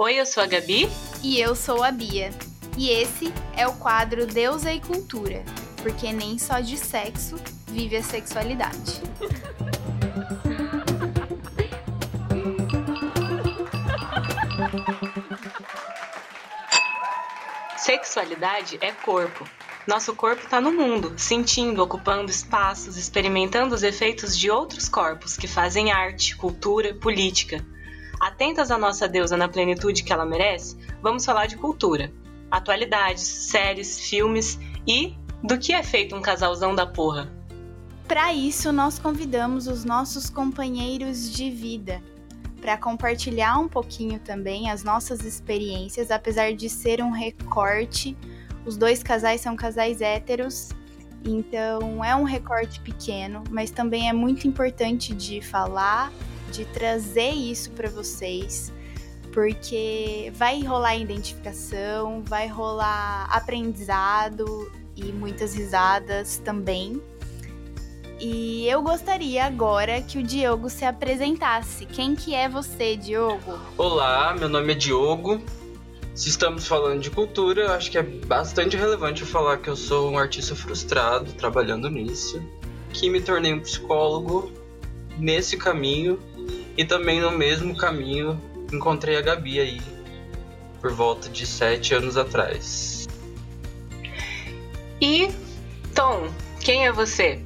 Oi, eu sou a Gabi. E eu sou a Bia. E esse é o quadro Deusa e Cultura, porque nem só de sexo vive a sexualidade. Sexualidade é corpo. Nosso corpo está no mundo, sentindo, ocupando espaços, experimentando os efeitos de outros corpos que fazem arte, cultura, política. Atentas à nossa deusa na plenitude que ela merece, vamos falar de cultura, atualidades, séries, filmes e do que é feito um casalzão da porra. Para isso, nós convidamos os nossos companheiros de vida para compartilhar um pouquinho também as nossas experiências, apesar de ser um recorte. Os dois casais são casais héteros, então é um recorte pequeno, mas também é muito importante de falar de trazer isso para vocês, porque vai rolar identificação, vai rolar aprendizado e muitas risadas também. E eu gostaria agora que o Diogo se apresentasse. Quem que é você, Diogo? Olá, meu nome é Diogo. Se estamos falando de cultura, acho que é bastante relevante eu falar que eu sou um artista frustrado trabalhando nisso, que me tornei um psicólogo nesse caminho e também no mesmo caminho encontrei a Gabi aí, por volta de sete anos atrás. E, Tom, quem é você?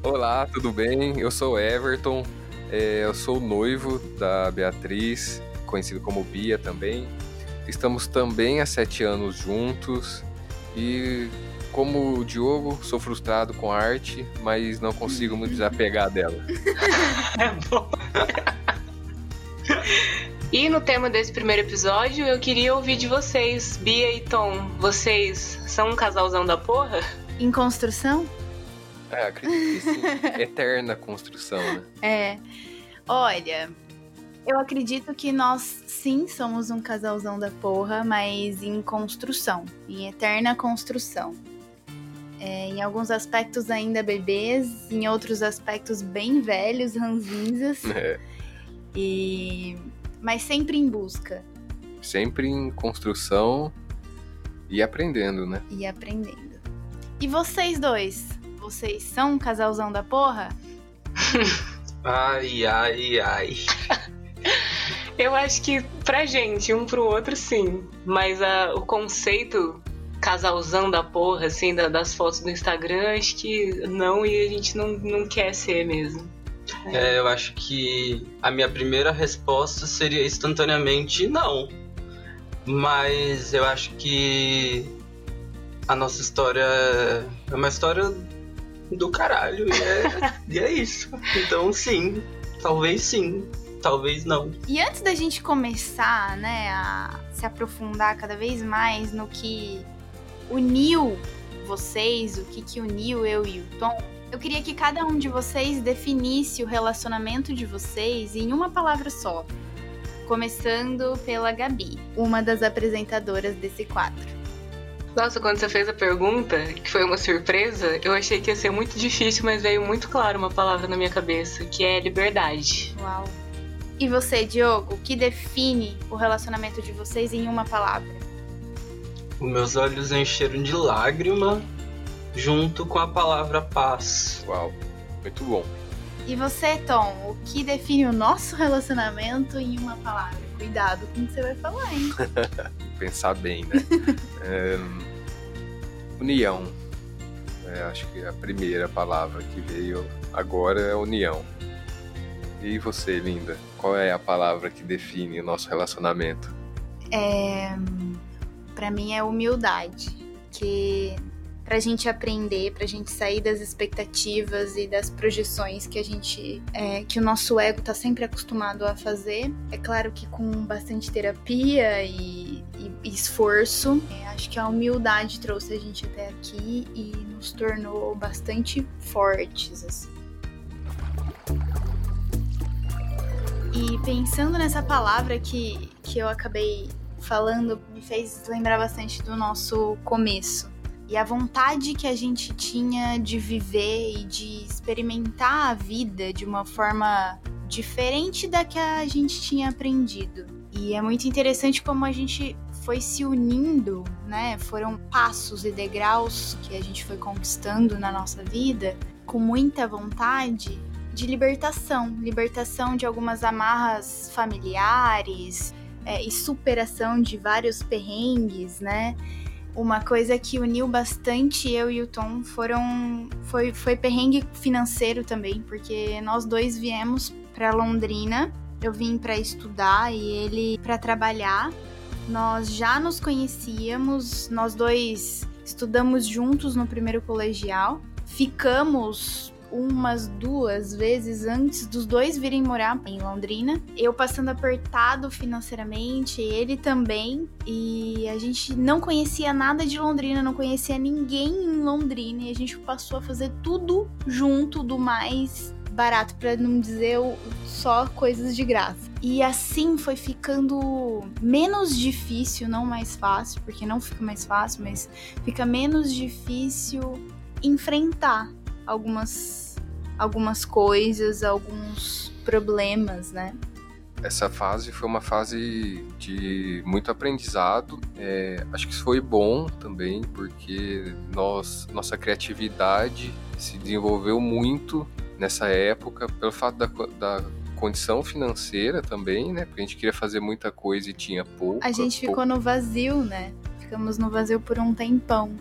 Olá, tudo bem? Eu sou Everton, é, eu sou noivo da Beatriz, conhecido como Bia também. Estamos também há sete anos juntos e, como o Diogo, sou frustrado com a arte, mas não consigo me desapegar dela. É bom. E no tema desse primeiro episódio, eu queria ouvir de vocês, Bia e Tom. Vocês são um casalzão da porra? Em construção? É, acredito que sim. Eterna construção, né? É. Olha, eu acredito que nós sim somos um casalzão da porra, mas em construção, em eterna construção. É, em alguns aspectos ainda bebês, em outros aspectos bem velhos, ranzinzas. É. E mas sempre em busca Sempre em construção e aprendendo, né? e aprendendo. E vocês dois? Vocês são um casalzão da porra? Ai, ai, ai. Eu acho que pra gente, um pro outro, sim. Mas a, o conceito casalzão da porra, assim, da- das fotos do Instagram, acho que não e a gente não, não quer ser mesmo. É, eu acho que a minha primeira resposta seria instantaneamente não. Mas eu acho que a nossa história é uma história do caralho e é, e é isso. Então sim, talvez sim, talvez não. E antes da gente começar, né, a se aprofundar cada vez mais no que uniu vocês, o que que uniu eu e o Tom, eu queria que cada um de vocês definisse o relacionamento de vocês em uma palavra só. Começando pela Gabi, uma das apresentadoras desse quadro. Nossa, quando você fez a pergunta, que foi uma surpresa, eu achei que ia ser muito difícil, mas veio muito claro uma palavra na minha cabeça, que é liberdade. Uau. E você, Diogo, o que define o relacionamento de vocês em uma palavra? Os meus olhos encheram de lágrima junto com a palavra paz. Uau, muito bom. E você, Tom, o que define o nosso relacionamento em uma palavra? Cuidado com o que você vai falar, hein? Pensar bem, né? É, união. É, acho que a primeira palavra que veio agora é união. E você, linda? Qual é a palavra que define o nosso relacionamento? É, para mim é humildade, que pra gente aprender, pra gente sair das expectativas e das projeções que a gente, é, que o nosso ego tá sempre acostumado a fazer. É claro que com bastante terapia e, e- e esforço, é, acho que a humildade trouxe a gente até aqui e nos tornou bastante fortes, assim. E pensando nessa palavra que, que eu acabei falando, me fez lembrar bastante do nosso começo. E a vontade que a gente tinha de viver e de experimentar a vida de uma forma diferente da que a gente tinha aprendido. E é muito interessante como a gente foi se unindo, né? Foram passos e degraus que a gente foi conquistando na nossa vida com muita vontade de libertação, libertação de algumas amarras familiares é, e superação de vários perrengues, né? Uma coisa que uniu bastante eu e o Tom foram foi, foi perrengue financeiro também, porque nós dois viemos para Londrina. Eu vim para estudar e ele para trabalhar. Nós já nos conhecíamos, nós dois estudamos juntos no primeiro colegial. Ficamos umas duas vezes antes dos dois virem morar em Londrina. Eu passando apertado financeiramente, ele também. E a gente não conhecia nada de Londrina, não conhecia ninguém em Londrina. E a gente passou a fazer tudo junto do mais barato, para não dizer só coisas de graça. E assim foi ficando menos difícil, não mais fácil, porque não fica mais fácil, mas fica menos difícil enfrentar algumas algumas coisas, alguns problemas, né? Essa fase foi uma fase de muito aprendizado. É, acho que foi bom também, porque nós, nossa criatividade se desenvolveu muito nessa época, pelo fato da, da condição financeira também, né? Porque a gente queria fazer muita coisa e tinha pouco. A gente ficou no vazio, né? Ficamos no vazio por um tempão.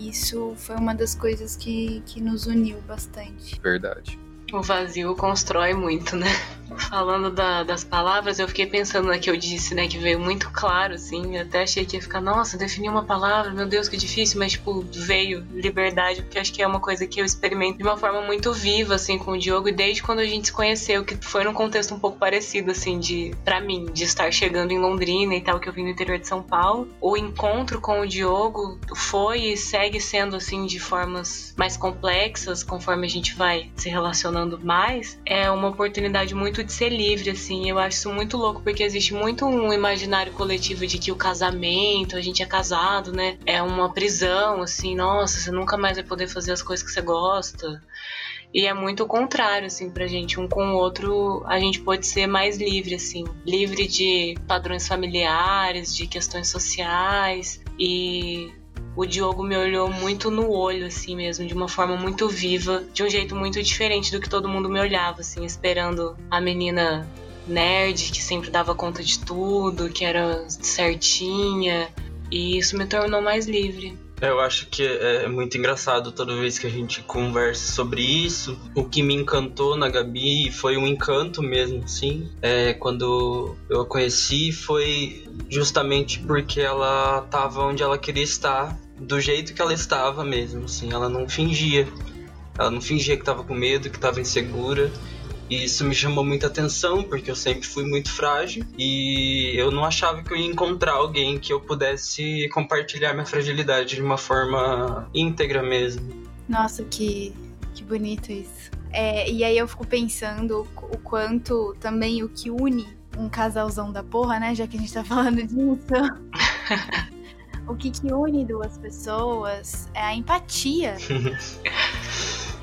E isso foi uma das coisas que, que nos uniu bastante. Verdade. O vazio constrói muito, né? Falando da, das palavras, eu fiquei pensando na que eu disse, né? Que veio muito claro, assim. Até achei que ia ficar, nossa, definir uma palavra, meu Deus, que difícil. Mas, tipo, veio liberdade, porque acho que é uma coisa que eu experimento de uma forma muito viva, assim, com o Diogo. E desde quando a gente se conheceu, que foi num contexto um pouco parecido, assim, de, para mim, de estar chegando em Londrina e tal, que eu vim do interior de São Paulo. O encontro com o Diogo foi e segue sendo, assim, de formas mais complexas, conforme a gente vai se relacionando mais. É uma oportunidade muito de ser livre, assim. Eu acho isso muito louco, porque existe muito um imaginário coletivo de que o casamento, a gente é casado, né? É uma prisão, assim, nossa, você nunca mais vai poder fazer as coisas que você gosta. E é muito o contrário, assim, pra gente. Um com o outro, a gente pode ser mais livre, assim. Livre de padrões familiares, de questões sociais. E o Diogo me olhou muito no olho, assim mesmo, de uma forma muito viva, de um jeito muito diferente do que todo mundo me olhava, assim, esperando a menina nerd que sempre dava conta de tudo, que era certinha. E isso me tornou mais livre. Eu acho que é muito engraçado toda vez que a gente conversa sobre isso. O que me encantou na Gabi foi um encanto mesmo, sim. É, quando eu a conheci foi justamente porque ela estava onde ela queria estar, do jeito que ela estava mesmo, assim. Ela não fingia. Ela não fingia que estava com medo, que estava insegura. E isso me chamou muita atenção, porque eu sempre fui muito frágil e eu não achava que eu ia encontrar alguém que eu pudesse compartilhar minha fragilidade de uma forma íntegra mesmo. Nossa, que, que bonito isso. É, e aí eu fico pensando o quanto também o que une um casalzão da porra, né? Já que a gente tá falando disso. o que, que une duas pessoas é a empatia.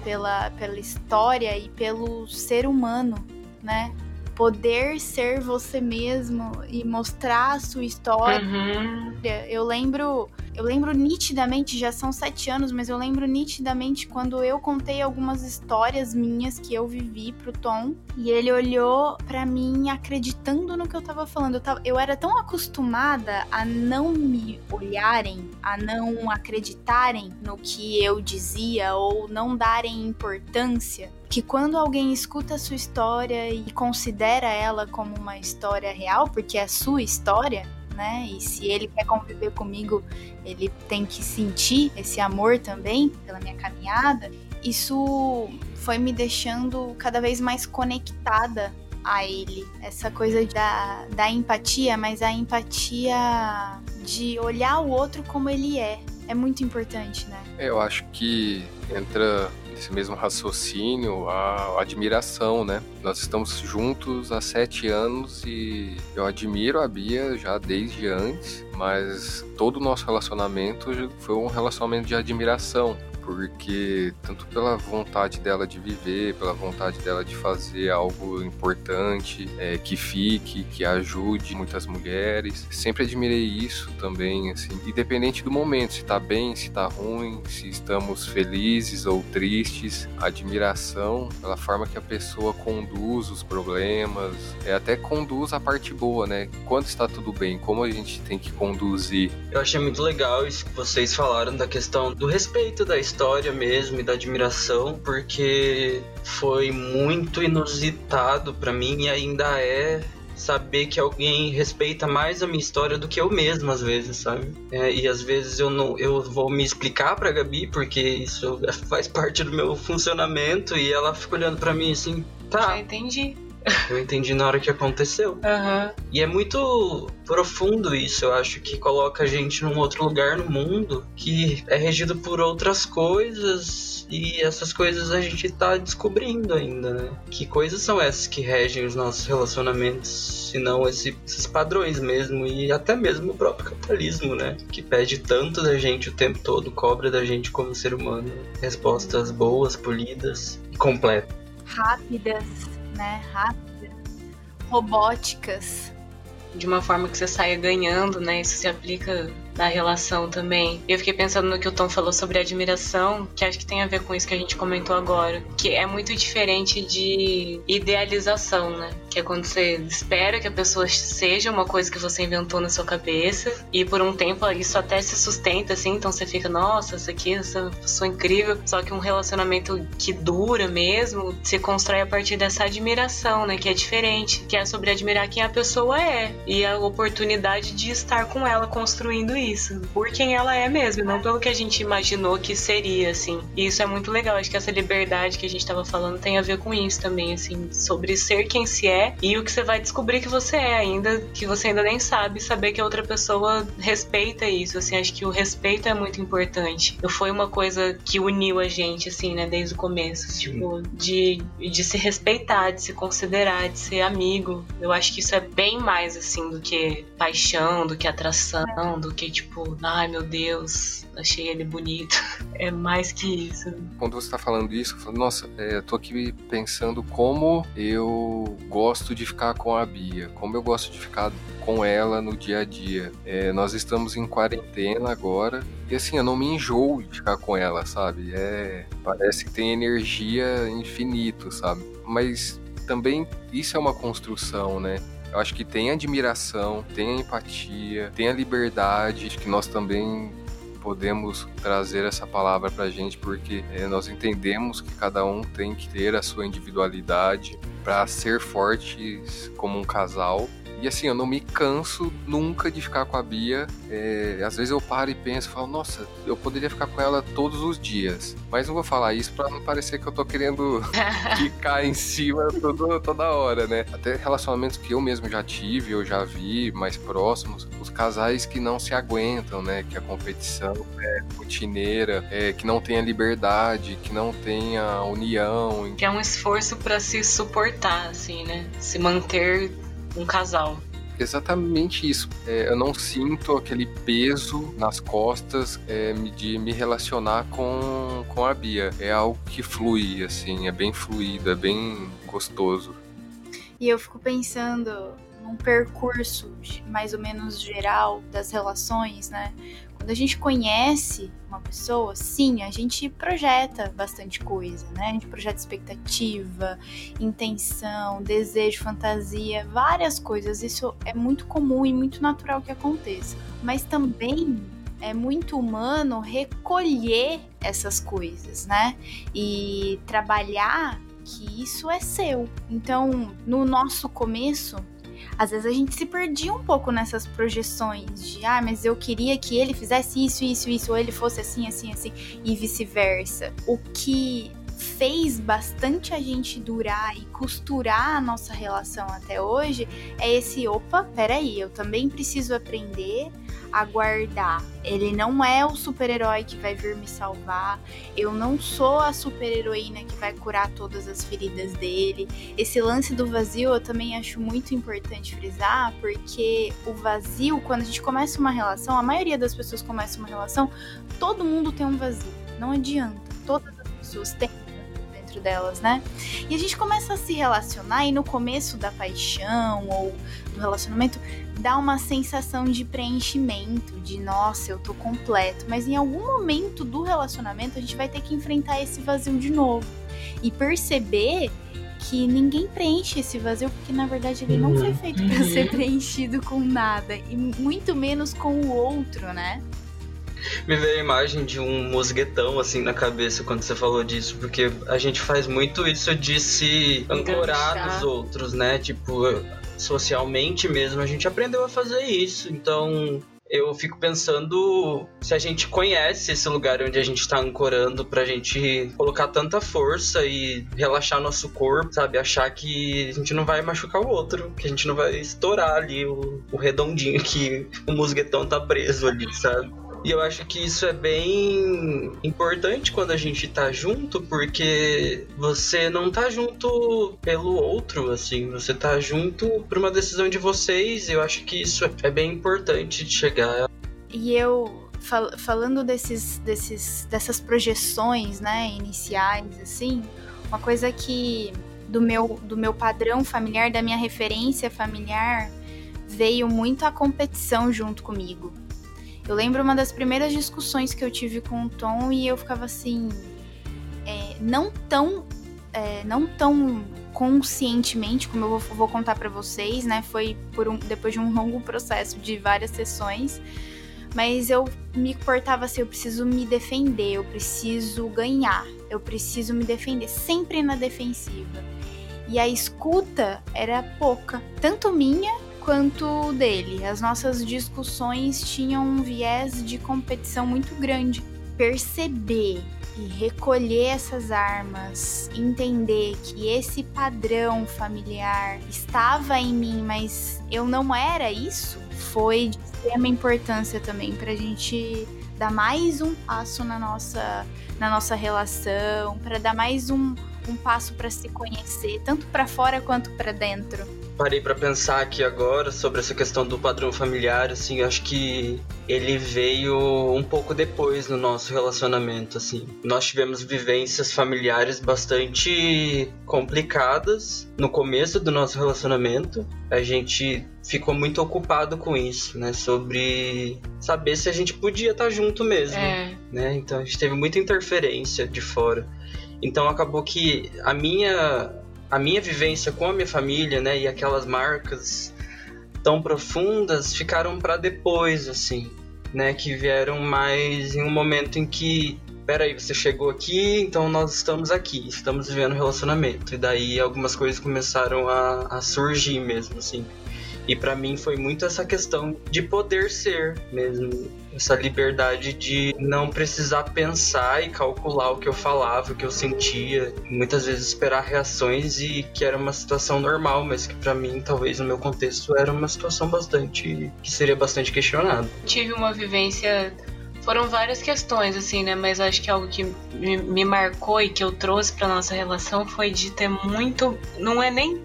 pela, pela história e pelo ser humano, né? Poder ser você mesmo e mostrar a sua história. Uhum. Eu lembro eu lembro nitidamente, já são sete anos, mas eu lembro nitidamente quando eu contei algumas histórias minhas que eu vivi pro Tom e ele olhou para mim acreditando no que eu tava falando. Eu, tava, eu era tão acostumada a não me olharem, a não acreditarem no que eu dizia ou não darem importância que quando alguém escuta a sua história e considera ela como uma história real, porque é a sua história, né? E se ele quer conviver comigo, ele tem que sentir esse amor também pela minha caminhada. Isso foi me deixando cada vez mais conectada a ele. Essa coisa da, da empatia, mas a empatia de olhar o outro como ele é. É muito importante, né? Eu acho que entra esse mesmo raciocínio, a admiração, né? Nós estamos juntos há sete anos e eu admiro a Bia já desde antes, mas todo o nosso relacionamento foi um relacionamento de admiração, porque tanto pela vontade dela de viver, pela vontade dela de fazer algo importante, é, que fique, que ajude muitas mulheres. Sempre admirei isso também, assim, independente do momento, se tá bem, se tá ruim, se estamos felizes ou tristes, admiração pela forma que a pessoa conduz os problemas, é, até conduz a parte boa, né? Quando está tudo bem, como a gente tem que conduzir. Eu achei muito legal isso que vocês falaram da questão do respeito da história mesmo e da admiração, porque foi muito inusitado para mim e ainda é saber que alguém respeita mais a minha história do que eu mesmo às vezes, sabe? É, e às vezes eu não, eu vou me explicar para Gabi porque isso faz parte do meu funcionamento e ela fica olhando para mim assim, tá? Já entendi. Eu entendi na hora que aconteceu. Uhum. E é muito profundo isso, eu acho que coloca a gente num outro lugar no mundo que é regido por outras coisas e essas coisas a gente tá descobrindo ainda, né? Que coisas são essas que regem os nossos relacionamentos, se não esse, esses padrões mesmo e até mesmo o próprio capitalismo, né? Que pede tanto da gente o tempo todo, cobra da gente como ser humano respostas boas, polidas e completas. Rápidas, né? Rápidas, robóticas. De uma forma que você saia ganhando, né? Isso se aplica na relação também. Eu fiquei pensando no que o Tom falou sobre admiração, que acho que tem a ver com isso que a gente comentou agora, que é muito diferente de idealização, né? Que é quando você espera que a pessoa seja uma coisa que você inventou na sua cabeça e por um tempo isso até se sustenta assim, então você fica, nossa, essa aqui, essa pessoa incrível. Só que um relacionamento que dura mesmo se constrói a partir dessa admiração, né? Que é diferente, que é sobre admirar quem a pessoa é e a oportunidade de estar com ela construindo isso isso, por quem ela é mesmo, não pelo que a gente imaginou que seria, assim. E isso é muito legal, acho que essa liberdade que a gente tava falando tem a ver com isso também, assim, sobre ser quem se é e o que você vai descobrir que você é ainda, que você ainda nem sabe, saber que a outra pessoa respeita isso, assim, acho que o respeito é muito importante. Foi uma coisa que uniu a gente, assim, né, desde o começo, tipo, de, de se respeitar, de se considerar, de ser amigo. Eu acho que isso é bem mais, assim, do que paixão, do que atração, do que tipo, ai meu Deus, achei ele bonito. É mais que isso. Quando você tá falando isso, eu falo, nossa, é, eu tô aqui pensando como eu gosto de ficar com a Bia, como eu gosto de ficar com ela no dia a dia. É, nós estamos em quarentena agora e assim, eu não me enjoo de ficar com ela, sabe? É, parece que tem energia infinito, sabe? Mas também isso é uma construção, né? Eu acho que tem admiração, tem empatia, tem a liberdade, acho que nós também podemos trazer essa palavra para a gente porque é, nós entendemos que cada um tem que ter a sua individualidade para ser fortes como um casal e assim, eu não me canso nunca de ficar com a Bia. É, às vezes eu paro e penso, falo, nossa, eu poderia ficar com ela todos os dias. Mas não vou falar isso para não parecer que eu tô querendo ficar em cima todo, toda hora, né? Até relacionamentos que eu mesmo já tive, eu já vi mais próximos, os casais que não se aguentam, né? Que a competição é rotineira, é, que não tem a liberdade, que não tem a união. Que é um esforço para se suportar, assim, né? Se manter um casal. Exatamente isso. É, eu não sinto aquele peso nas costas é, de me relacionar com, com a Bia. É algo que flui, assim, é bem fluido, é bem gostoso. E eu fico pensando num percurso mais ou menos geral das relações, né? Quando a gente conhece uma pessoa, sim, a gente projeta bastante coisa, né? A gente projeta expectativa, intenção, desejo, fantasia, várias coisas. Isso é muito comum e muito natural que aconteça. Mas também é muito humano recolher essas coisas, né? E trabalhar que isso é seu. Então, no nosso começo, às vezes a gente se perdia um pouco nessas projeções de, ah, mas eu queria que ele fizesse isso, isso, isso, ou ele fosse assim, assim, assim, e vice-versa. O que fez bastante a gente durar e costurar a nossa relação até hoje é esse opa, peraí, eu também preciso aprender aguardar. Ele não é o super-herói que vai vir me salvar. Eu não sou a super-heroína que vai curar todas as feridas dele. Esse lance do vazio eu também acho muito importante frisar, porque o vazio, quando a gente começa uma relação, a maioria das pessoas começa uma relação, todo mundo tem um vazio Não adianta. Todas as pessoas têm dentro delas, né? E a gente começa a se relacionar e no começo da paixão ou do relacionamento dá uma sensação de preenchimento, de nossa, eu tô completo, mas em algum momento do relacionamento a gente vai ter que enfrentar esse vazio de novo e perceber que ninguém preenche esse vazio porque na verdade ele não foi uhum. feito para ser uhum. preenchido com nada e muito menos com o outro, né? Me veio a imagem de um mosguetão assim na cabeça quando você falou disso, porque a gente faz muito isso de se ancorar nos outros, né? Tipo, socialmente mesmo, a gente aprendeu a fazer isso. Então, eu fico pensando se a gente conhece esse lugar onde a gente está ancorando pra gente colocar tanta força e relaxar nosso corpo, sabe? Achar que a gente não vai machucar o outro, que a gente não vai estourar ali o, o redondinho que o musguetão tá preso ali, sabe? E eu acho que isso é bem importante quando a gente tá junto, porque você não tá junto pelo outro, assim, você tá junto por uma decisão de vocês, e eu acho que isso é bem importante de chegar. E eu fal falando desses, desses dessas projeções, né, iniciais assim, uma coisa que do meu do meu padrão familiar, da minha referência familiar, veio muito a competição junto comigo. Eu lembro uma das primeiras discussões que eu tive com o Tom e eu ficava assim, é, não tão, é, não tão conscientemente como eu vou, vou contar para vocês, né? Foi por um, depois de um longo processo de várias sessões, mas eu me portava assim, eu preciso me defender, eu preciso ganhar, eu preciso me defender, sempre na defensiva. E a escuta era pouca, tanto minha quanto dele. As nossas discussões tinham um viés de competição muito grande. Perceber e recolher essas armas, entender que esse padrão familiar estava em mim, mas eu não era isso, foi de extrema importância também para a gente dar mais um passo na nossa, na nossa relação, para dar mais um, um passo para se conhecer, tanto para fora quanto para dentro parei para pensar aqui agora sobre essa questão do padrão familiar, assim, acho que ele veio um pouco depois no nosso relacionamento, assim. Nós tivemos vivências familiares bastante complicadas no começo do nosso relacionamento. A gente ficou muito ocupado com isso, né, sobre saber se a gente podia estar junto mesmo, é. né? Então a gente teve muita interferência de fora. Então acabou que a minha a minha vivência com a minha família, né, e aquelas marcas tão profundas ficaram para depois, assim, né, que vieram mais em um momento em que, peraí, você chegou aqui, então nós estamos aqui, estamos vivendo um relacionamento, e daí algumas coisas começaram a, a surgir mesmo, assim. E para mim foi muito essa questão de poder ser mesmo, essa liberdade de não precisar pensar e calcular o que eu falava, o que eu sentia, muitas vezes esperar reações e que era uma situação normal, mas que para mim, talvez no meu contexto, era uma situação bastante que seria bastante questionado. Tive uma vivência foram várias questões, assim, né? Mas acho que algo que me, me marcou e que eu trouxe para nossa relação foi de ter muito. Não é nem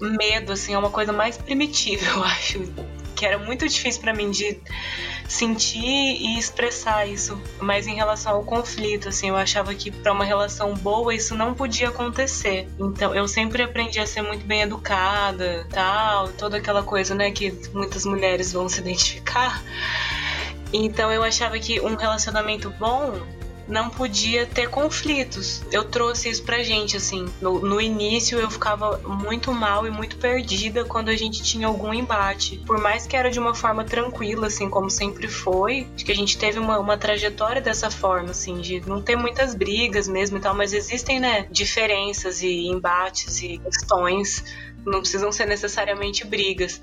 medo, assim, é uma coisa mais primitiva, eu acho. Que era muito difícil para mim de sentir e expressar isso. Mas em relação ao conflito, assim, eu achava que para uma relação boa isso não podia acontecer. Então eu sempre aprendi a ser muito bem educada, tal, toda aquela coisa, né, que muitas mulheres vão se identificar. Então eu achava que um relacionamento bom não podia ter conflitos. Eu trouxe isso pra gente, assim. No, no, início eu ficava muito mal e muito perdida quando a gente tinha algum embate. Por mais que era de uma forma tranquila, assim, como sempre foi, acho que a gente teve uma, uma trajetória dessa forma, assim, de não ter muitas brigas mesmo e tal, mas existem, né, diferenças e embates e questões. Não precisam ser necessariamente brigas.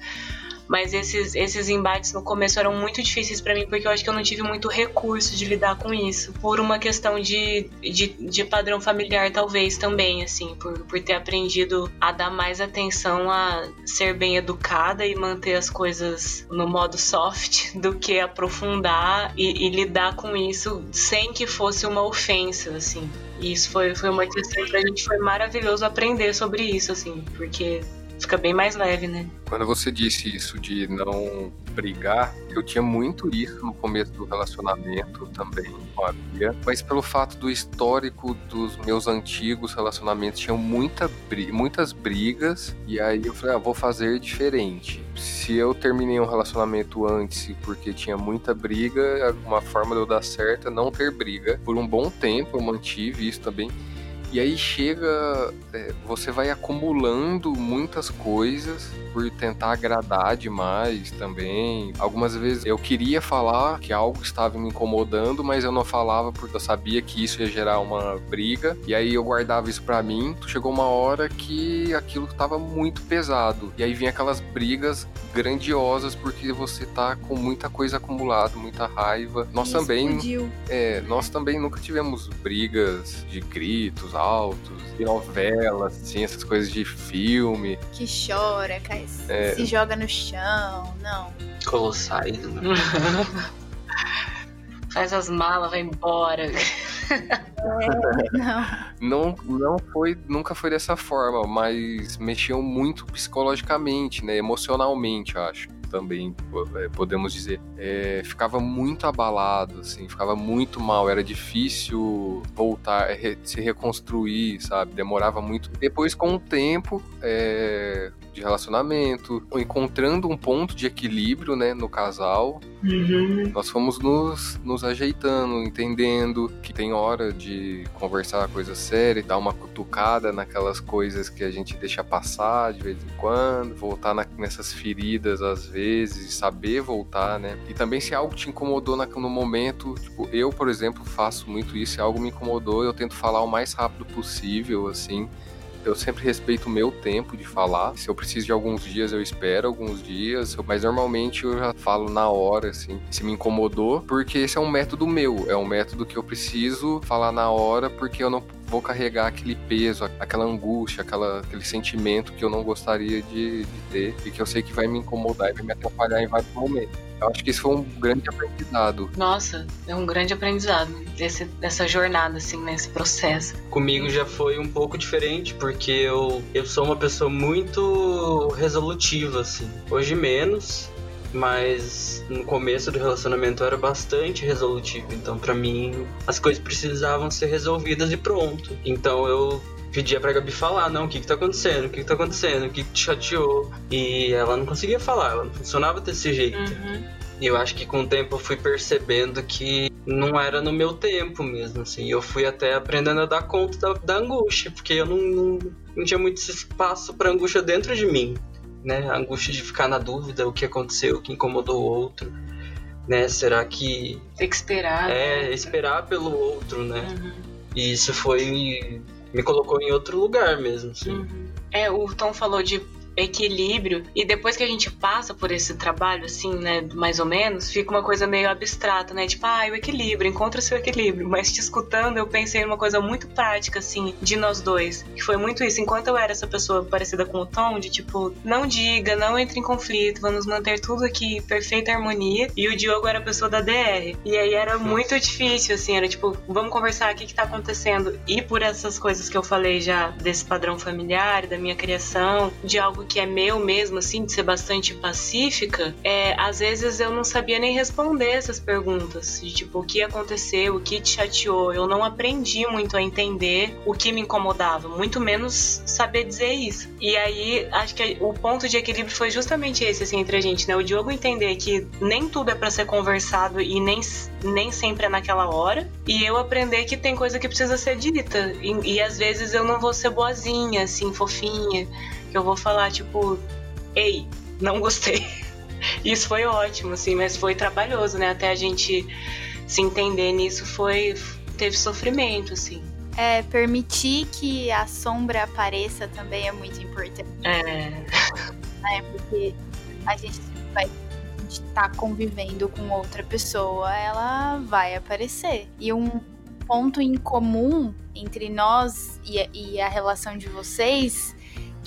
Mas esses, esses embates no começo eram muito difíceis para mim, porque eu acho que eu não tive muito recurso de lidar com isso. Por uma questão de, de, de padrão familiar, talvez também, assim, por, por ter aprendido a dar mais atenção a ser bem educada e manter as coisas no modo soft do que aprofundar e, e lidar com isso sem que fosse uma ofensa, assim. E isso foi, foi uma questão que pra gente foi maravilhoso aprender sobre isso, assim, porque fica bem mais leve, né? Quando você disse isso de não brigar, eu tinha muito isso no começo do relacionamento também com a Bia, mas pelo fato do histórico dos meus antigos relacionamentos tinham muita, muitas brigas, e aí eu falei, ah, vou fazer diferente. Se eu terminei um relacionamento antes porque tinha muita briga, uma forma de eu dar certo é não ter briga. Por um bom tempo eu mantive isso também. E aí chega, é, você vai acumulando muitas coisas por tentar agradar demais também. Algumas vezes eu queria falar que algo estava me incomodando, mas eu não falava porque eu sabia que isso ia gerar uma briga. E aí eu guardava isso para mim. Chegou uma hora que aquilo estava muito pesado. E aí vinha aquelas brigas grandiosas porque você tá com muita coisa acumulada, muita raiva. Nós também, é, nós também nunca tivemos brigas de gritos altos, de novelas, assim, essas coisas de filme. Que chora, cai, é... se joga no chão, não. Colossais, né? Faz as malas, vai embora. É, não. não. Não foi, nunca foi dessa forma, mas mexiam muito psicologicamente, né? Emocionalmente, acho também, é, podemos dizer. É, ficava muito abalado, assim, ficava muito mal, era difícil voltar, é, se reconstruir, sabe? Demorava muito. Depois, com o tempo, é, de relacionamento, encontrando um ponto de equilíbrio, né, no casal. Uhum. Nós fomos nos, nos ajeitando, entendendo que tem hora de conversar coisa séria, dar uma cutucada naquelas coisas que a gente deixa passar de vez em quando, voltar na, nessas feridas às vezes, saber voltar, né? E também se algo te incomodou na, no momento, tipo, eu, por exemplo, faço muito isso, se algo me incomodou, eu tento falar o mais rápido possível, assim, eu sempre respeito o meu tempo de falar. Se eu preciso de alguns dias, eu espero alguns dias. Mas normalmente eu já falo na hora, assim, se me incomodou, porque esse é um método meu. É um método que eu preciso falar na hora, porque eu não vou carregar aquele peso, aquela angústia, aquela, aquele sentimento que eu não gostaria de, de, ter e que eu sei que vai me incomodar e vai me atrapalhar em vários momentos. Eu acho que isso foi um grande aprendizado. Nossa, é um grande aprendizado esse, essa jornada, assim, nesse processo. Comigo já foi um pouco diferente, porque eu, eu sou uma pessoa muito resolutiva, assim. Hoje menos, mas no começo do relacionamento eu era bastante resolutivo. Então, para mim, as coisas precisavam ser resolvidas e pronto. Então, eu pedia pra Gabi falar, não, o que que tá acontecendo, o que que tá acontecendo, o que que te chateou. E ela não conseguia falar, ela não funcionava desse jeito. Uhum. E eu acho que com o tempo eu fui percebendo que não era no meu tempo mesmo, assim. Eu fui até aprendendo a dar conta da, da angústia, porque eu não, não, não tinha muito espaço para angústia dentro de mim né? A angústia de ficar na dúvida, o que aconteceu, o que incomodou o outro, né? Será que tem que esperar? É, né? esperar pelo outro, né? Uhum. E isso foi me colocou em outro lugar mesmo, assim. Uhum. É, o Tom falou de equilíbrio. E depois que a gente passa por esse trabalho, assim, né, mais ou menos, fica uma coisa meio abstrata, né? Tipo, ah, o equilíbrio, encontra seu equilíbrio. Mas te escutando, eu pensei numa coisa muito prática, assim, de nós dois. Que foi muito isso. Enquanto eu era essa pessoa parecida com o Tom, de tipo, não diga, não entre em conflito, vamos manter tudo aqui em perfeita harmonia. E o Diogo era a pessoa da DR. E aí era muito difícil, assim, era tipo, vamos conversar, o que que tá acontecendo? E por essas coisas que eu falei já, desse padrão familiar, da minha criação, de algo que é meu mesmo, assim, de ser bastante pacífica, é, às vezes eu não sabia nem responder essas perguntas. De tipo, o que aconteceu, o que te chateou. Eu não aprendi muito a entender o que me incomodava, muito menos saber dizer isso. E aí, acho que o ponto de equilíbrio foi justamente esse, assim, entre a gente, né? O Diogo entender que nem tudo é para ser conversado e nem, nem sempre é naquela hora. E eu aprender que tem coisa que precisa ser dita. E, e às vezes eu não vou ser boazinha, assim, fofinha eu vou falar, tipo, ei, não gostei. Isso foi ótimo, assim, mas foi trabalhoso, né? Até a gente se entender nisso foi. teve sofrimento, assim. É, permitir que a sombra apareça também é muito importante. É. é porque a gente vai estar tá convivendo com outra pessoa, ela vai aparecer. E um ponto em comum entre nós e a, e a relação de vocês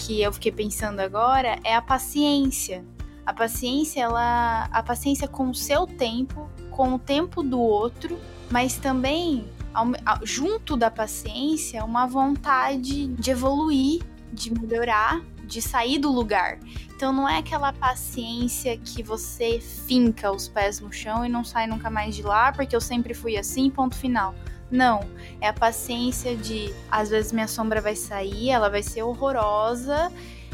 que eu fiquei pensando agora é a paciência. A paciência, ela, a paciência com o seu tempo, com o tempo do outro, mas também junto da paciência, uma vontade de evoluir, de melhorar, de sair do lugar. Então não é aquela paciência que você finca os pés no chão e não sai nunca mais de lá, porque eu sempre fui assim, ponto final. Não, é a paciência de às vezes minha sombra vai sair, ela vai ser horrorosa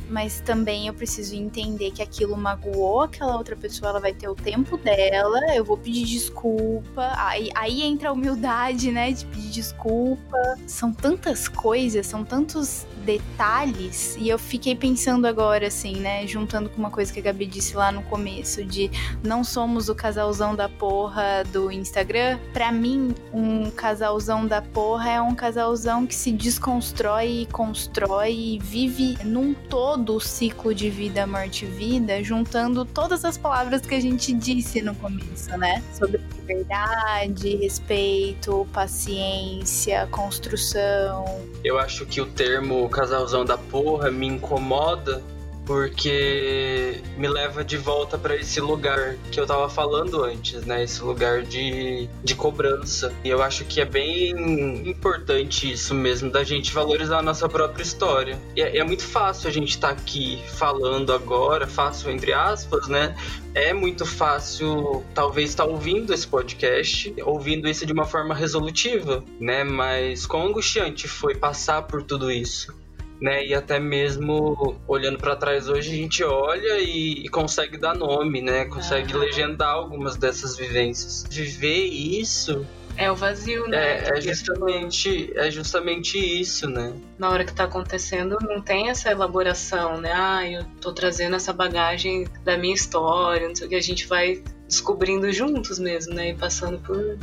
mas também eu preciso entender que aquilo magoou aquela outra pessoa, ela vai ter o tempo dela, eu vou pedir desculpa. Aí, aí entra a humildade, né, de pedir desculpa. São tantas coisas, são tantos detalhes, e eu fiquei pensando agora, assim, né, juntando com uma coisa que a Gabi disse lá no começo, de não somos o casalzão da porra do Instagram. Para mim, um casalzão da porra é um casalzão que se desconstrói e constrói e vive num todo o ciclo de vida, morte e vida, juntando todas as palavras que a gente disse no começo, né? Sobre liberdade, respeito, paciência, construção. Eu acho que o termo casalzão da porra me incomoda porque me leva de volta para esse lugar que eu tava falando antes, né? Esse lugar de, de cobrança. E eu acho que é bem importante isso mesmo, da gente valorizar a nossa própria história. E é, é muito fácil a gente estar tá aqui falando agora, fácil entre aspas, né? É muito fácil, talvez, estar tá ouvindo esse podcast, ouvindo isso de uma forma resolutiva, né? Mas quão angustiante foi passar por tudo isso né? E até mesmo olhando para trás hoje, a gente olha e, e consegue dar nome, né? Consegue legendar algumas dessas vivências. Viver isso é o vazio, né? É, é, justamente, é justamente isso, né? Na hora que tá acontecendo, não tem essa elaboração, né? Ah, eu tô trazendo essa bagagem da minha história, não sei o que. A gente vai descobrindo juntos mesmo, né? E passando por,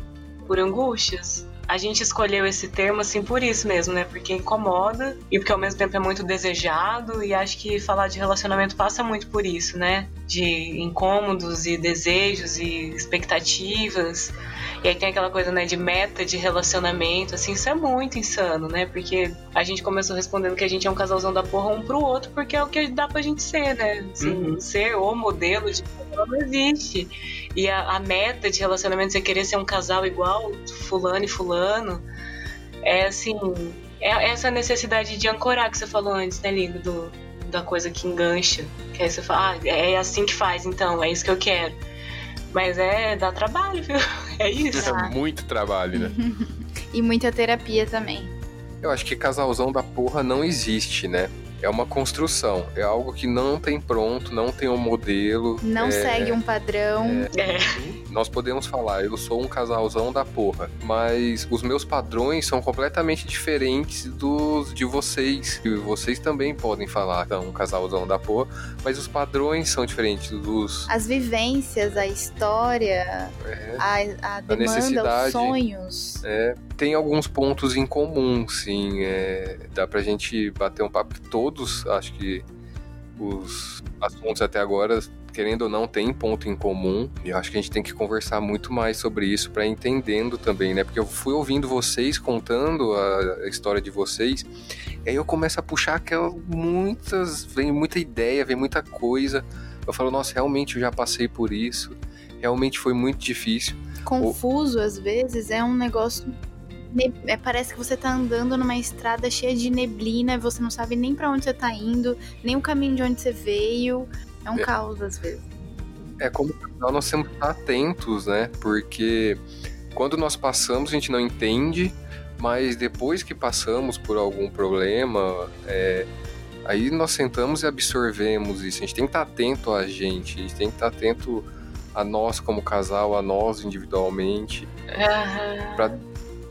por angústias a gente escolheu esse termo assim por isso mesmo, né? Porque incomoda e porque ao mesmo tempo é muito desejado e acho que falar de relacionamento passa muito por isso, né? De incômodos e desejos e expectativas. E aí tem aquela coisa, né, de meta de relacionamento, assim, isso é muito insano, né? Porque a gente começou respondendo que a gente é um casalzão da porra um pro outro, porque é o que dá pra gente ser, né? Assim, uhum. Ser o modelo de casal não existe. E a, a meta de relacionamento, você querer ser um casal igual fulano e fulano, é assim, é essa necessidade de ancorar que você falou antes, né, Lindo? Do, da coisa que engancha. Que aí você fala, ah, é assim que faz, então, é isso que eu quero. Mas é, dá trabalho, viu? É isso. É muito trabalho, né? e muita terapia também. Eu acho que casalzão da porra não existe, né? É uma construção, é algo que não tem pronto, não tem um modelo. Não é, segue um padrão. É, nós podemos falar, eu sou um casalzão da porra, mas os meus padrões são completamente diferentes dos de vocês. E vocês também podem falar, então, um casalzão da porra, mas os padrões são diferentes dos. As vivências, a história, é, a, a demanda, a os sonhos. É, tem alguns pontos em comum, sim. É, dá pra gente bater um papo todos, acho que os assuntos até agora, querendo ou não, têm ponto em comum. E eu acho que a gente tem que conversar muito mais sobre isso para entendendo também, né? Porque eu fui ouvindo vocês contando a, história de vocês, e aí eu começo a puxar aquelas muitas, vem muita ideia, vem muita coisa. Eu falo, nossa, realmente eu já passei por isso. Realmente foi muito difícil. Confuso às vezes é um negócio é, parece que você tá andando numa estrada cheia de neblina e você não sabe nem para onde você tá indo, nem o caminho de onde você veio. É um é, caos às vezes. É como nós temos que estar atentos, né? Porque quando nós passamos, a gente não entende, mas depois que passamos por algum problema, é, aí nós sentamos e absorvemos isso. A gente tem que estar atento a gente, a gente tem que estar atento a nós como casal, a nós individualmente, uhum. para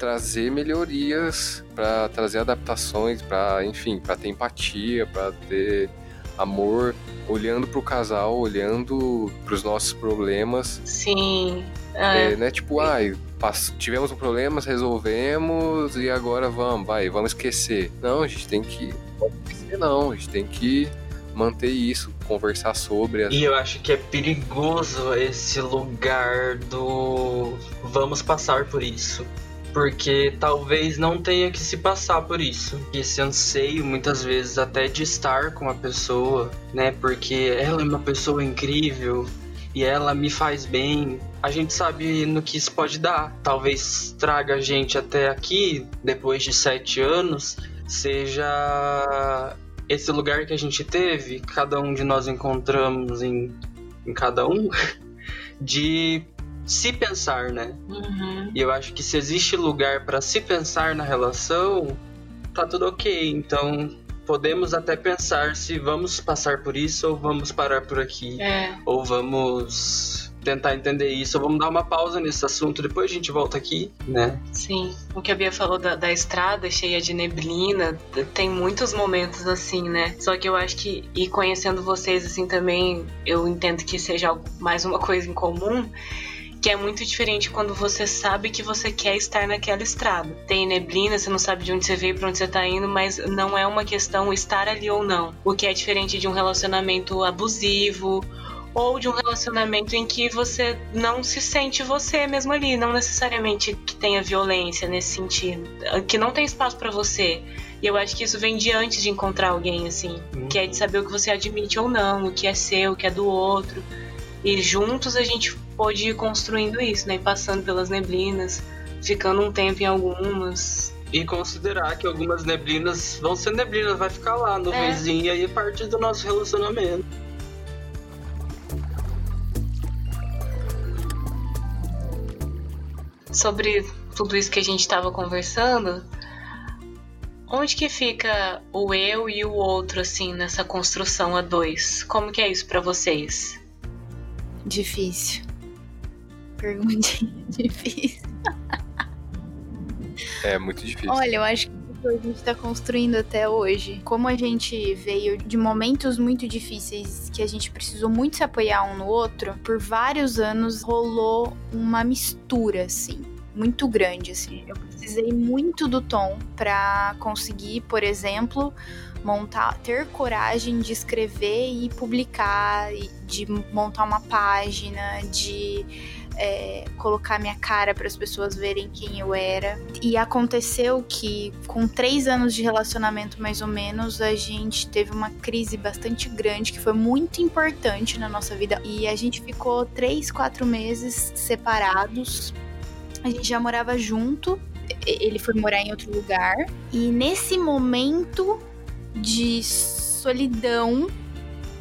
trazer melhorias, para trazer adaptações, para enfim, para ter empatia, para ter amor, olhando para o casal, olhando para os nossos problemas. Sim. É, é né? Tipo, ai, ah, tivemos um problema, resolvemos e agora vamos, vai, vamos esquecer. Não, a gente tem que. Não esquecer, não, a gente tem que manter isso, conversar sobre. E eu acho que é perigoso esse lugar do vamos passar por isso porque talvez não tenha que se passar por isso. Esse anseio, muitas vezes, até de estar com a pessoa, né? Porque ela é uma pessoa incrível e ela me faz bem. A gente sabe no que isso pode dar. Talvez traga a gente até aqui, depois de sete anos, seja esse lugar que a gente teve, cada um de nós encontramos em, em cada um, de se pensar, né? Uhum. E eu acho que se existe lugar para se pensar na relação, tá tudo ok. Então podemos até pensar se vamos passar por isso ou vamos parar por aqui. É. Ou vamos tentar entender isso, ou vamos dar uma pausa nesse assunto, depois a gente volta aqui, né? Sim, o que a Bia falou da, da estrada cheia de neblina, tem muitos momentos assim, né? Só que eu acho que, e conhecendo vocês assim também, eu entendo que seja mais uma coisa em comum, que é muito diferente quando você sabe que você quer estar naquela estrada. Tem neblina, você não sabe de onde você veio, para onde você tá indo, mas não é uma questão estar ali ou não. O que é diferente de um relacionamento abusivo ou de um relacionamento em que você não se sente você mesmo ali, não necessariamente que tenha violência nesse sentido, que não tem espaço para você. E eu acho que isso vem de antes de encontrar alguém assim, Uhum. que é de saber o que você admite ou não, o que é seu, o que é do outro. E juntos a gente pôde ir construindo isso, né? Passando pelas neblinas, ficando um tempo em algumas. E considerar que algumas neblinas vão ser neblinas, vai ficar lá no É. vizinho e aí é parte do nosso relacionamento. Sobre tudo isso que a gente estava conversando, onde que fica o eu e o outro, assim, nessa construção a dois? Como que é isso pra vocês? Difícil. Perguntinha difícil. É muito difícil. Olha, eu acho que o que a gente tá construindo até hoje, como a gente veio de momentos muito difíceis que a gente precisou muito se apoiar um no outro, por vários anos rolou uma mistura, assim, muito grande, assim. Eu precisei muito do Tom pra conseguir, por exemplo, montar, ter coragem de escrever e publicar, de montar uma página, de é, colocar minha cara para as pessoas verem quem eu era. E aconteceu que, com três anos de relacionamento mais ou menos, a gente teve uma crise bastante grande que foi muito importante na nossa vida. E a gente ficou três, quatro meses separados. A gente já morava junto. Ele foi morar em outro lugar. E nesse momento de solidão,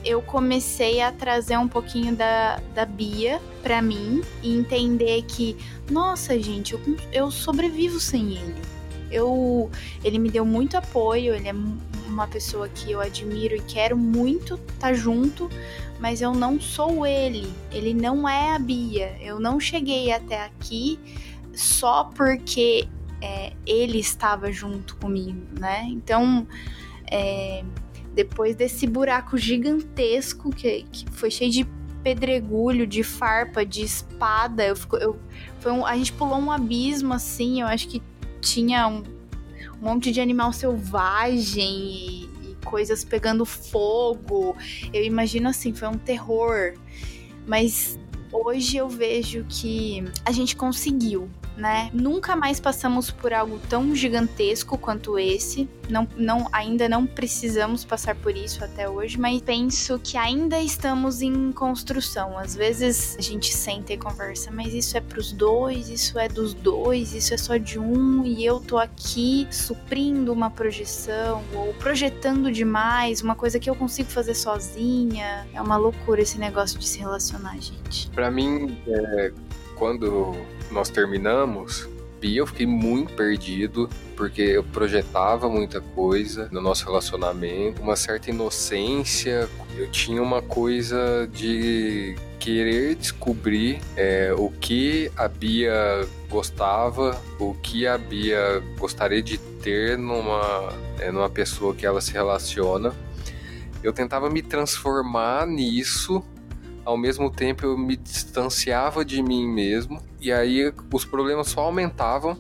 eu comecei a trazer um pouquinho da, da Bia pra mim e entender que, nossa, gente, eu, eu sobrevivo sem ele. Eu, ele me deu muito apoio, ele é uma pessoa que eu admiro e quero muito estar junto, mas eu não sou ele. Ele não é a Bia. Eu não cheguei até aqui só porque é, ele estava junto comigo, né? Então, é, depois desse buraco gigantesco que, que foi cheio de pedregulho, de farpa, de espada, eu, fico, eu foi um- a gente pulou um abismo assim, eu acho que tinha um, um monte de animal selvagem e, e coisas pegando fogo. Eu imagino assim, foi um terror. Mas hoje eu vejo que a gente conseguiu, né? Nunca mais passamos por algo tão gigantesco quanto esse. Não, não, ainda não precisamos passar por isso até hoje, mas penso que ainda estamos em construção. Às vezes a gente senta e conversa, mas isso é pros dois, isso é dos dois, isso é só de um, e eu tô aqui suprindo uma projeção ou projetando demais, uma coisa que eu consigo fazer sozinha. É uma loucura esse negócio de se relacionar, gente. Pra mim, é, quando nós terminamos, Bia, eu fiquei muito perdido, porque eu projetava muita coisa no nosso relacionamento, uma certa inocência. Eu tinha uma coisa de querer descobrir é, o que a Bia gostava, o que a Bia gostaria de ter numa, é, numa pessoa que ela se relaciona. Eu tentava me transformar nisso ao mesmo tempo eu me distanciava de mim mesmo e aí os problemas só aumentavam,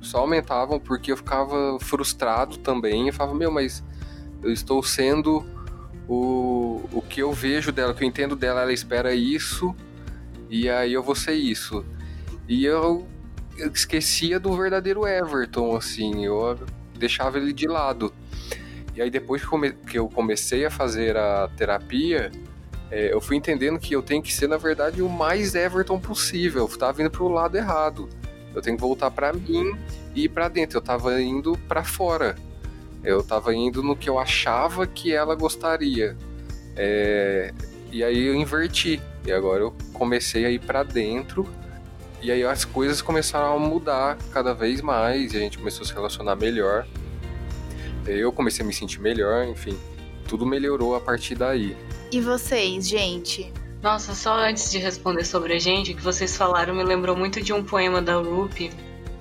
só aumentavam porque eu ficava frustrado também. Eu falava, meu, mas eu estou sendo o, o que eu vejo dela, o que eu entendo dela, ela espera isso e aí eu vou ser isso. E eu, eu esquecia do verdadeiro Everton, assim, eu deixava ele de lado. E aí depois que, eu comecei a fazer a terapia, é, eu fui entendendo que eu tenho que ser, na verdade, o mais Everton possível. Eu tava indo pro lado errado. Eu tenho que voltar para mim e ir pra dentro. Eu tava indo para fora. Eu tava indo no que eu achava que ela gostaria. É, e aí eu inverti. E agora eu comecei a ir para dentro. E aí as coisas começaram a mudar cada vez mais. E a gente começou a se relacionar melhor. Eu comecei a me sentir melhor, enfim. Tudo melhorou a partir daí. E vocês, gente? Nossa, só antes de responder sobre a gente, o que vocês falaram me lembrou muito de um poema da Rupi.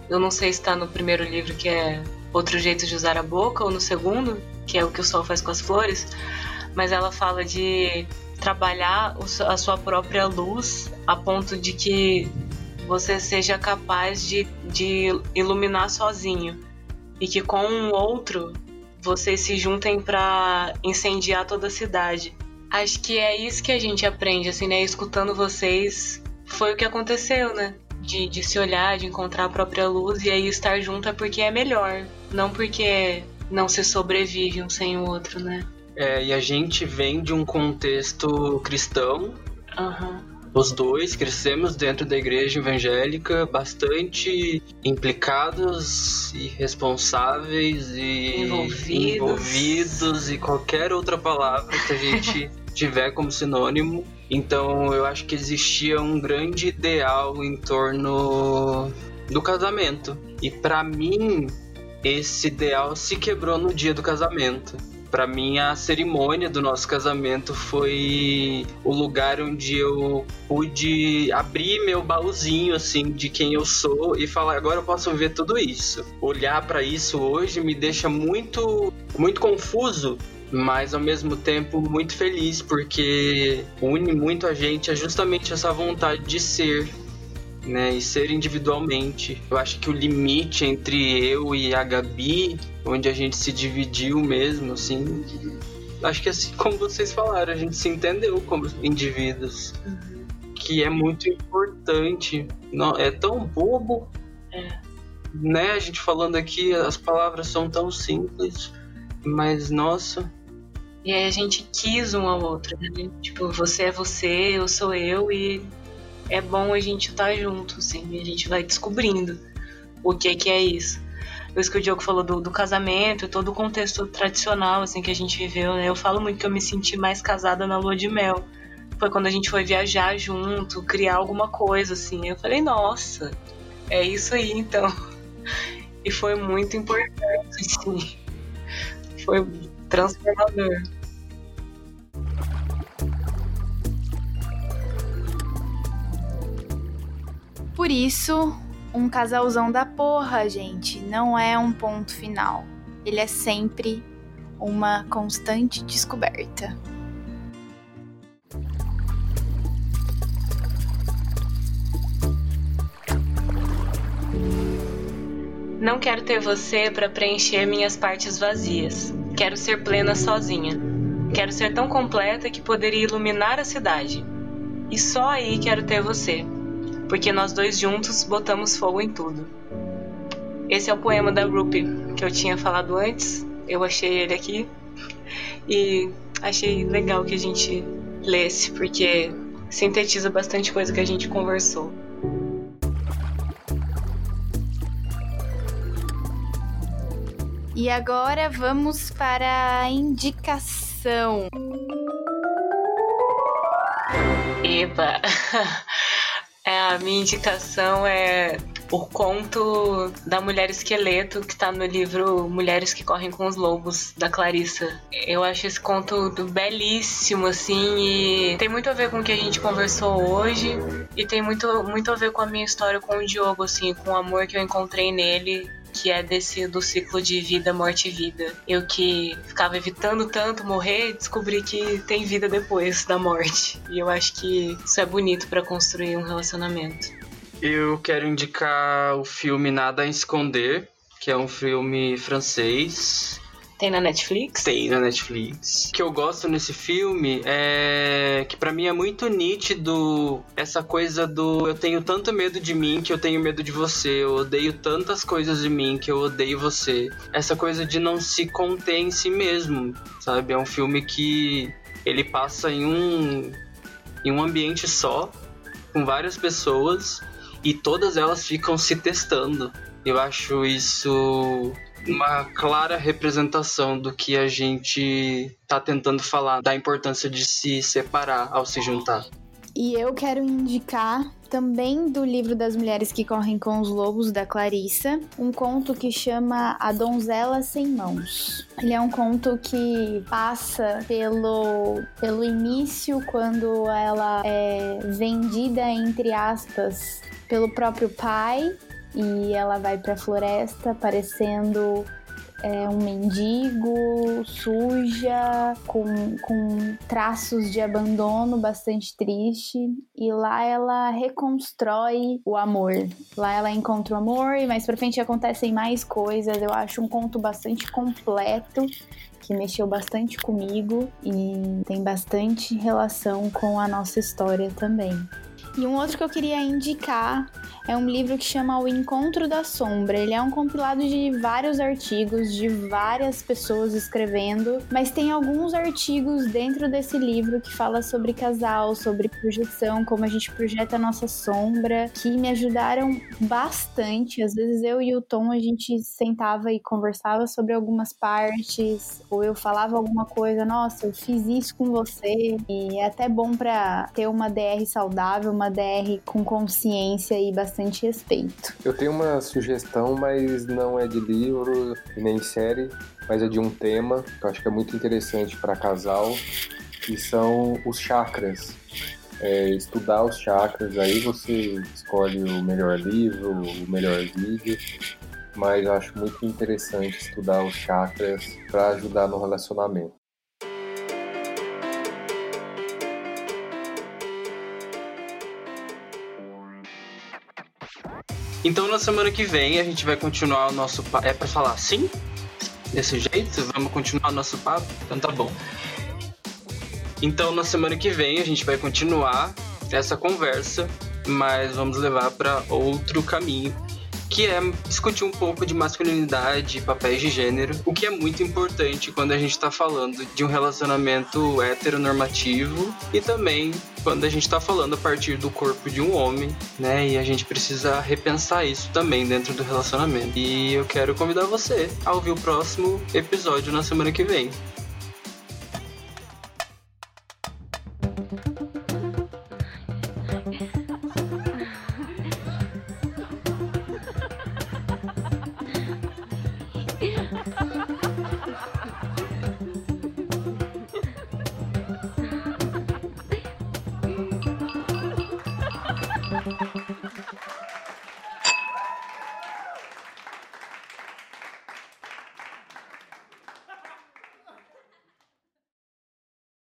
Eu não sei se está no primeiro livro, que é Outro Jeito de Usar a Boca, ou no segundo, que é O que o Sol faz com as Flores. Mas ela fala de trabalhar a sua própria luz a ponto de que você seja capaz de, de iluminar sozinho. E que com um outro vocês se juntem para incendiar toda a cidade. Acho que é isso que a gente aprende, assim, né? Escutando vocês, foi o que aconteceu, né? De, de se olhar, de encontrar a própria luz e aí estar junto é porque é melhor, não porque não se sobrevive um sem o outro, né? É, e a gente vem de um contexto cristão. Uhum os dois crescemos dentro da igreja evangélica, bastante implicados e responsáveis e envolvidos, envolvidos e qualquer outra palavra que a gente tiver como sinônimo. Então eu acho que existia um grande ideal em torno do casamento. E para mim, esse ideal se quebrou no dia do casamento para mim a cerimônia do nosso casamento foi o lugar onde eu pude abrir meu baúzinho assim de quem eu sou e falar agora eu posso ver tudo isso. Olhar para isso hoje me deixa muito muito confuso mas ao mesmo tempo muito feliz porque une muito a gente é justamente essa vontade de ser né, e ser individualmente. Eu acho que o limite entre eu e a Gabi, onde a gente se dividiu mesmo, assim, acho que assim como vocês falaram, a gente se entendeu como indivíduos. Uhum. Que é muito importante. Não, é tão bobo. É. Né, a gente falando aqui, as palavras são tão simples, mas nossa. E aí a gente quis um ao outro, né? Tipo, você é você, eu sou eu e é bom a gente estar tá junto, assim, e a gente vai descobrindo o que que é isso. Isso que o Diogo falou do, do casamento, todo o contexto tradicional, assim, que a gente viveu, né? Eu falo muito que eu me senti mais casada na lua de mel. Foi quando a gente foi viajar junto, criar alguma coisa, assim. Eu falei, nossa, é isso aí, então. E foi muito importante, assim. Foi transformador. Por isso, um casalzão da porra, gente, não é um ponto final. Ele é sempre uma constante descoberta. Não quero ter você para preencher minhas partes vazias. Quero ser plena sozinha. Quero ser tão completa que poderia iluminar a cidade. E só aí quero ter você porque nós dois juntos botamos fogo em tudo. Esse é o poema da Rupi que eu tinha falado antes. Eu achei ele aqui e achei legal que a gente lesse, porque sintetiza bastante coisa que a gente conversou. E agora vamos para a indicação. Eba! É, a minha indicação é o conto da Mulher Esqueleto, que tá no livro Mulheres que Correm com os Lobos, da Clarissa. Eu acho esse conto belíssimo, assim, e tem muito a ver com o que a gente conversou hoje, e tem muito, muito a ver com a minha história com o Diogo, assim, com o amor que eu encontrei nele que é desse do ciclo de vida, morte e vida. Eu que ficava evitando tanto morrer, descobri que tem vida depois da morte. E eu acho que isso é bonito para construir um relacionamento. Eu quero indicar o filme Nada a Esconder, que é um filme francês tem na Netflix? Tem na Netflix. O que eu gosto nesse filme é que para mim é muito nítido essa coisa do eu tenho tanto medo de mim que eu tenho medo de você, eu odeio tantas coisas de mim que eu odeio você. Essa coisa de não se conter em si mesmo, sabe? É um filme que ele passa em um em um ambiente só, com várias pessoas e todas elas ficam se testando. Eu acho isso uma clara representação do que a gente tá tentando falar, da importância de se separar ao se juntar. E eu quero indicar também do livro das Mulheres que Correm com os Lobos, da Clarissa, um conto que chama A Donzela Sem Mãos. Ele é um conto que passa pelo, pelo início, quando ela é vendida, entre aspas, pelo próprio pai, e ela vai para a floresta parecendo é um mendigo, suja, com, com traços de abandono bastante triste. E lá ela reconstrói o amor. Lá ela encontra o amor e mais pra frente acontecem mais coisas. Eu acho um conto bastante completo que mexeu bastante comigo e tem bastante relação com a nossa história também. E um outro que eu queria indicar é um livro que chama O Encontro da Sombra. Ele é um compilado de vários artigos de várias pessoas escrevendo, mas tem alguns artigos dentro desse livro que fala sobre casal, sobre projeção, como a gente projeta a nossa sombra, que me ajudaram bastante. Às vezes eu e o Tom a gente sentava e conversava sobre algumas partes, ou eu falava alguma coisa, nossa, eu fiz isso com você, e é até bom para ter uma DR saudável, uma DR com consciência e bastante respeito. Eu tenho uma sugestão, mas não é de livro nem série, mas é de um tema que eu acho que é muito interessante para casal, que são os chakras. É, estudar os chakras, aí você escolhe o melhor livro, o melhor vídeo, mas acho muito interessante estudar os chakras para ajudar no relacionamento. Então na semana que vem a gente vai continuar o nosso papo. É pra falar sim? Desse jeito? Vamos continuar o nosso papo? Então tá bom. Então na semana que vem a gente vai continuar essa conversa, mas vamos levar para outro caminho que é discutir um pouco de masculinidade e papéis de gênero, o que é muito importante quando a gente está falando de um relacionamento heteronormativo e também quando a gente está falando a partir do corpo de um homem, né? E a gente precisa repensar isso também dentro do relacionamento. E eu quero convidar você a ouvir o próximo episódio na semana que vem.